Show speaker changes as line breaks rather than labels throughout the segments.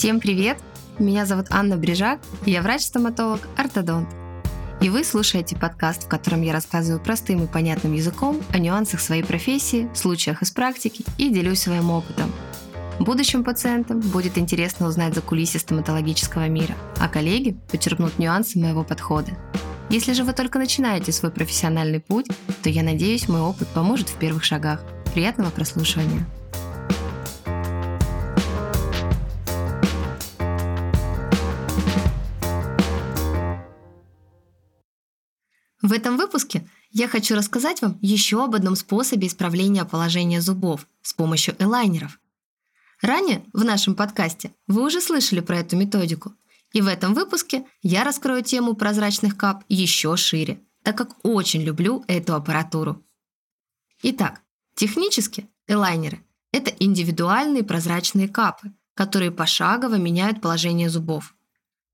Всем привет! Меня зовут Анна Брижак, я врач-стоматолог, ортодонт. И вы слушаете подкаст, в котором я рассказываю простым и понятным языком о нюансах своей профессии, случаях из практики и делюсь своим опытом. Будущим пациентам будет интересно узнать за кулисы стоматологического мира, а коллеги подчеркнут нюансы моего подхода. Если же вы только начинаете свой профессиональный путь, то я надеюсь, мой опыт поможет в первых шагах. Приятного прослушивания! В этом выпуске я хочу рассказать вам еще об одном способе исправления положения зубов с помощью элайнеров. Ранее в нашем подкасте вы уже слышали про эту методику, и в этом выпуске я раскрою тему прозрачных кап еще шире, так как очень люблю эту аппаратуру. Итак, технически элайнеры – это индивидуальные прозрачные капы, которые пошагово меняют положение зубов –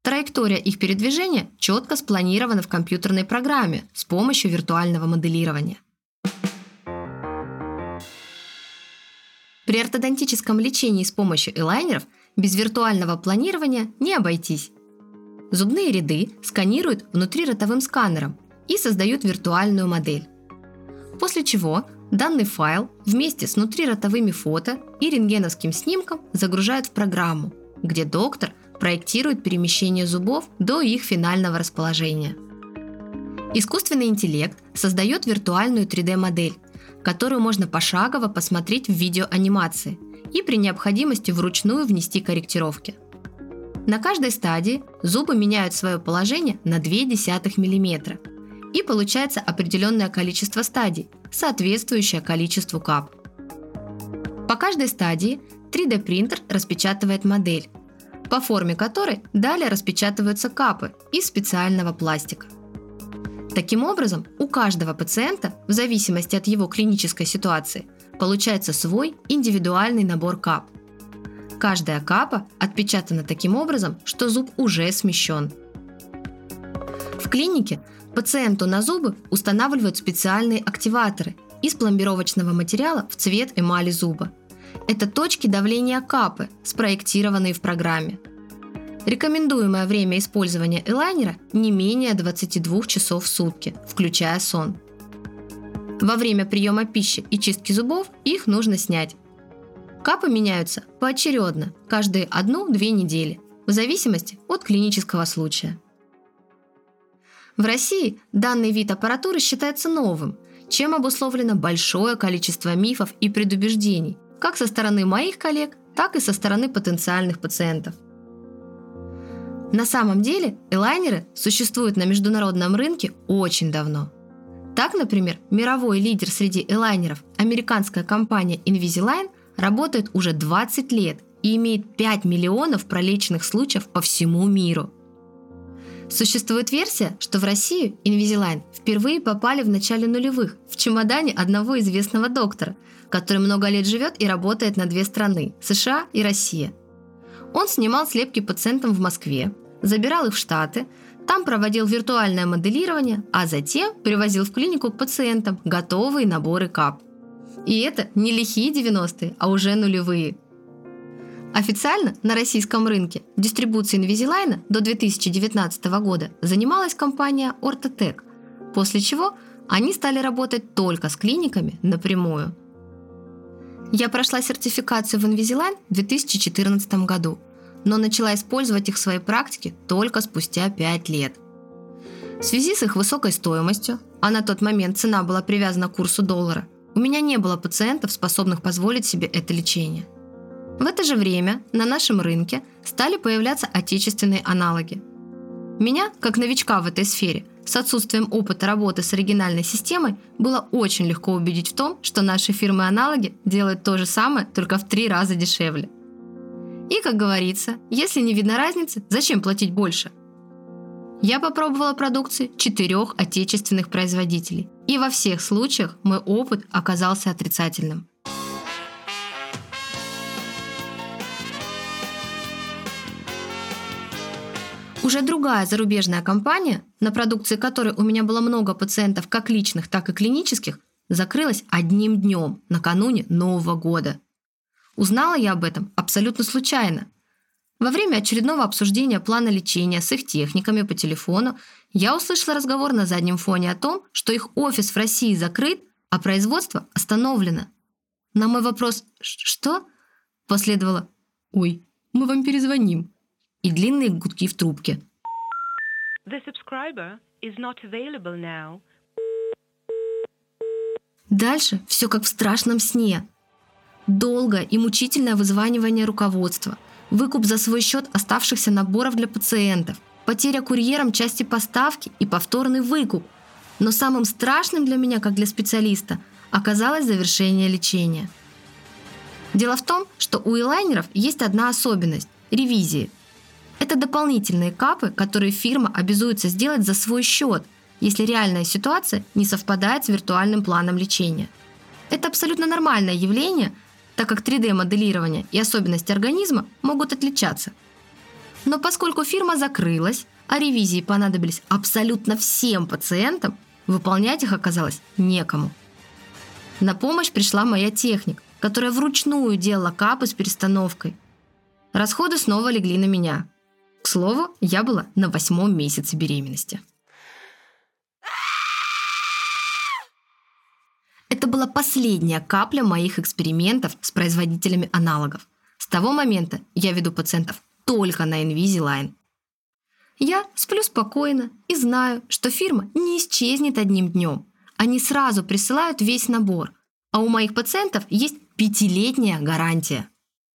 Траектория их передвижения четко спланирована в компьютерной программе с помощью виртуального моделирования. При ортодонтическом лечении с помощью элайнеров без виртуального планирования не обойтись. Зубные ряды сканируют внутриротовым сканером и создают виртуальную модель. После чего данный файл вместе с внутриротовыми фото и рентгеновским снимком загружают в программу, где доктор – проектирует перемещение зубов до их финального расположения. Искусственный интеллект создает виртуальную 3D-модель, которую можно пошагово посмотреть в видеоанимации и при необходимости вручную внести корректировки. На каждой стадии зубы меняют свое положение на 0,2 мм, и получается определенное количество стадий, соответствующее количеству кап. По каждой стадии 3D-принтер распечатывает модель, по форме которой далее распечатываются капы из специального пластика. Таким образом, у каждого пациента, в зависимости от его клинической ситуации, получается свой индивидуальный набор кап. Каждая капа отпечатана таким образом, что зуб уже смещен. В клинике пациенту на зубы устанавливают специальные активаторы из пломбировочного материала в цвет эмали зуба – это точки давления капы, спроектированные в программе. Рекомендуемое время использования элайнера не менее 22 часов в сутки, включая сон. Во время приема пищи и чистки зубов их нужно снять. Капы меняются поочередно, каждые 1-2 недели, в зависимости от клинического случая. В России данный вид аппаратуры считается новым, чем обусловлено большое количество мифов и предубеждений, как со стороны моих коллег, так и со стороны потенциальных пациентов. На самом деле элайнеры существуют на международном рынке очень давно. Так, например, мировой лидер среди элайнеров, американская компания Invisalign, работает уже 20 лет и имеет 5 миллионов пролеченных случаев по всему миру. Существует версия, что в Россию Invisalign впервые попали в начале нулевых в чемодане одного известного доктора, который много лет живет и работает на две страны – США и Россия. Он снимал слепки пациентам в Москве, забирал их в Штаты, там проводил виртуальное моделирование, а затем привозил в клинику к пациентам готовые наборы КАП. И это не лихие 90-е, а уже нулевые. Официально на российском рынке дистрибуцией Invisalign до 2019 года занималась компания Ortotech, после чего они стали работать только с клиниками напрямую – я прошла сертификацию в Invisalign в 2014 году, но начала использовать их в своей практике только спустя 5 лет. В связи с их высокой стоимостью, а на тот момент цена была привязана к курсу доллара, у меня не было пациентов, способных позволить себе это лечение. В это же время на нашем рынке стали появляться отечественные аналоги. Меня, как новичка в этой сфере – с отсутствием опыта работы с оригинальной системой было очень легко убедить в том, что наши фирмы-аналоги делают то же самое, только в три раза дешевле. И, как говорится, если не видно разницы, зачем платить больше? Я попробовала продукции четырех отечественных производителей, и во всех случаях мой опыт оказался отрицательным. Уже другая зарубежная компания, на продукции которой у меня было много пациентов как личных, так и клинических, закрылась одним днем накануне Нового года. Узнала я об этом абсолютно случайно. Во время очередного обсуждения плана лечения с их техниками по телефону я услышала разговор на заднем фоне о том, что их офис в России закрыт, а производство остановлено. На мой вопрос «Что?» последовало «Ой, мы вам перезвоним» и длинные гудки в трубке.
The subscriber is not available now.
Дальше все как в страшном сне. Долгое и мучительное вызванивание руководства, выкуп за свой счет оставшихся наборов для пациентов, потеря курьером части поставки и повторный выкуп. Но самым страшным для меня, как для специалиста, оказалось завершение лечения. Дело в том, что у элайнеров есть одна особенность – ревизии. Это дополнительные капы, которые фирма обязуется сделать за свой счет, если реальная ситуация не совпадает с виртуальным планом лечения. Это абсолютно нормальное явление, так как 3D-моделирование и особенности организма могут отличаться. Но поскольку фирма закрылась, а ревизии понадобились абсолютно всем пациентам, выполнять их оказалось некому. На помощь пришла моя техник, которая вручную делала капы с перестановкой. Расходы снова легли на меня. К слову, я была на восьмом месяце беременности. Это была последняя капля моих экспериментов с производителями аналогов. С того момента я веду пациентов только на Invisalign. Я сплю спокойно и знаю, что фирма не исчезнет одним днем. Они сразу присылают весь набор, а у моих пациентов есть пятилетняя гарантия.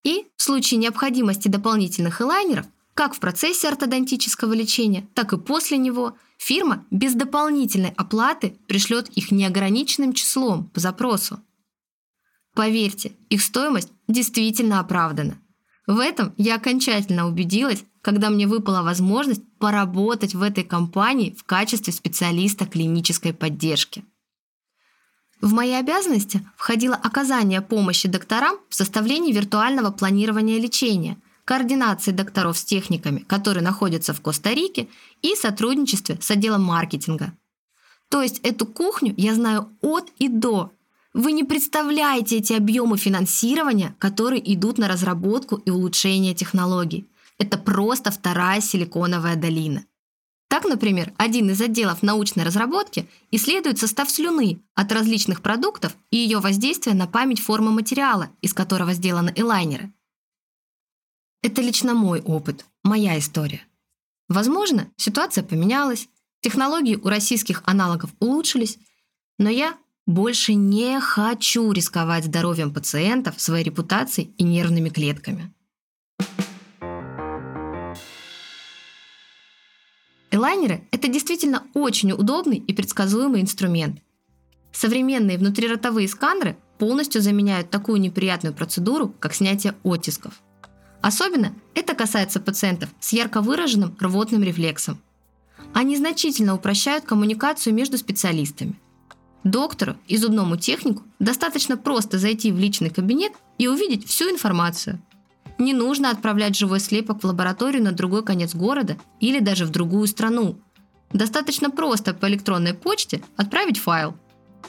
И в случае необходимости дополнительных элайнеров, как в процессе ортодонтического лечения, так и после него, фирма без дополнительной оплаты пришлет их неограниченным числом по запросу. Поверьте, их стоимость действительно оправдана. В этом я окончательно убедилась, когда мне выпала возможность поработать в этой компании в качестве специалиста клинической поддержки. В мои обязанности входило оказание помощи докторам в составлении виртуального планирования лечения, координации докторов с техниками, которые находятся в Коста-Рике, и сотрудничестве с отделом маркетинга. То есть эту кухню я знаю от и до. Вы не представляете эти объемы финансирования, которые идут на разработку и улучшение технологий. Это просто вторая силиконовая долина. Так, например, один из отделов научной разработки исследует состав слюны от различных продуктов и ее воздействие на память формы материала, из которого сделаны элайнеры. Это лично мой опыт, моя история. Возможно, ситуация поменялась, технологии у российских аналогов улучшились, но я больше не хочу рисковать здоровьем пациентов, своей репутацией и нервными клетками. Элайнеры – это действительно очень удобный и предсказуемый инструмент. Современные внутриротовые сканеры полностью заменяют такую неприятную процедуру, как снятие оттисков. Особенно это касается пациентов с ярко выраженным рвотным рефлексом. Они значительно упрощают коммуникацию между специалистами. Доктору и зубному технику достаточно просто зайти в личный кабинет и увидеть всю информацию – не нужно отправлять живой слепок в лабораторию на другой конец города или даже в другую страну. Достаточно просто по электронной почте отправить файл.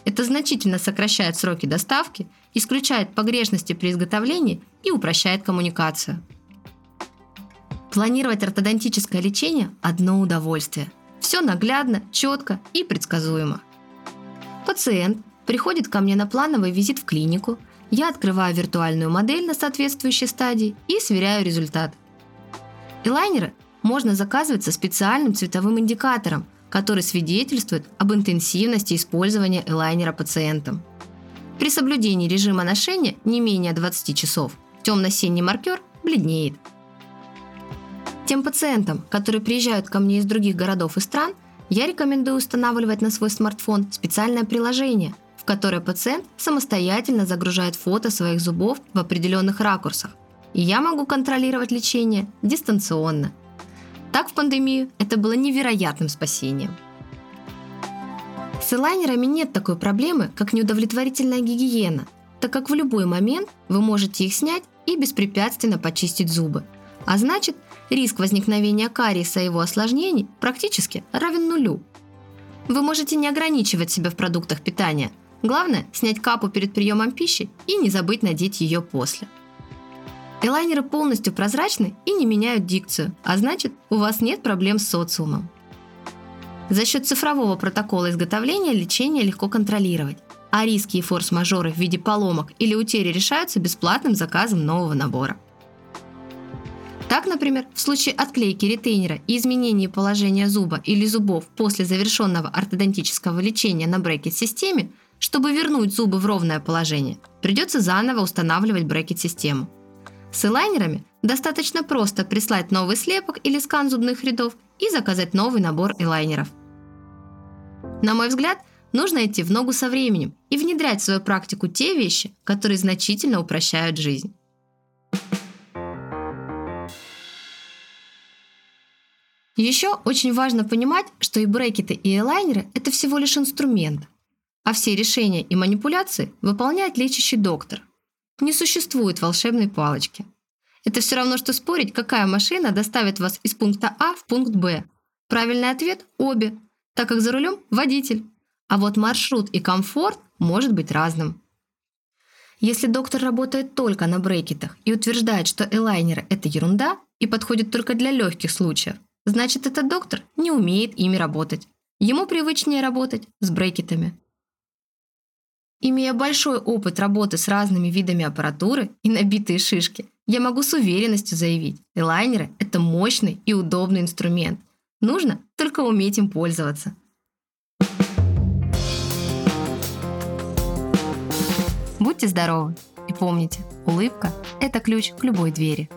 Это значительно сокращает сроки доставки, исключает погрешности при изготовлении и упрощает коммуникацию. Планировать ортодонтическое лечение – одно удовольствие. Все наглядно, четко и предсказуемо. Пациент приходит ко мне на плановый визит в клинику – я открываю виртуальную модель на соответствующей стадии и сверяю результат. Элайнеры можно заказывать со специальным цветовым индикатором, который свидетельствует об интенсивности использования элайнера пациентом. При соблюдении режима ношения не менее 20 часов темно-синий маркер бледнеет. Тем пациентам, которые приезжают ко мне из других городов и стран, я рекомендую устанавливать на свой смартфон специальное приложение, в которой пациент самостоятельно загружает фото своих зубов в определенных ракурсах. И я могу контролировать лечение дистанционно. Так в пандемию это было невероятным спасением. С элайнерами нет такой проблемы, как неудовлетворительная гигиена, так как в любой момент вы можете их снять и беспрепятственно почистить зубы. А значит, риск возникновения кариеса и его осложнений практически равен нулю. Вы можете не ограничивать себя в продуктах питания – Главное – снять капу перед приемом пищи и не забыть надеть ее после. Элайнеры полностью прозрачны и не меняют дикцию, а значит, у вас нет проблем с социумом. За счет цифрового протокола изготовления лечение легко контролировать, а риски и форс-мажоры в виде поломок или утери решаются бесплатным заказом нового набора. Так, например, в случае отклейки ретейнера и изменения положения зуба или зубов после завершенного ортодонтического лечения на брекет-системе, чтобы вернуть зубы в ровное положение, придется заново устанавливать брекет-систему – с элайнерами достаточно просто прислать новый слепок или скан зубных рядов и заказать новый набор элайнеров. На мой взгляд, нужно идти в ногу со временем и внедрять в свою практику те вещи, которые значительно упрощают жизнь. Еще очень важно понимать, что и брекеты, и элайнеры – это всего лишь инструмент, а все решения и манипуляции выполняет лечащий доктор – не существует волшебной палочки. Это все равно, что спорить, какая машина доставит вас из пункта А в пункт Б. Правильный ответ – обе, так как за рулем – водитель. А вот маршрут и комфорт может быть разным. Если доктор работает только на брекетах и утверждает, что элайнеры – это ерунда и подходит только для легких случаев, значит этот доктор не умеет ими работать. Ему привычнее работать с брекетами. Имея большой опыт работы с разными видами аппаратуры и набитые шишки, я могу с уверенностью заявить, элайнеры – это мощный и удобный инструмент. Нужно только уметь им пользоваться. Будьте здоровы и помните, улыбка – это ключ к любой двери.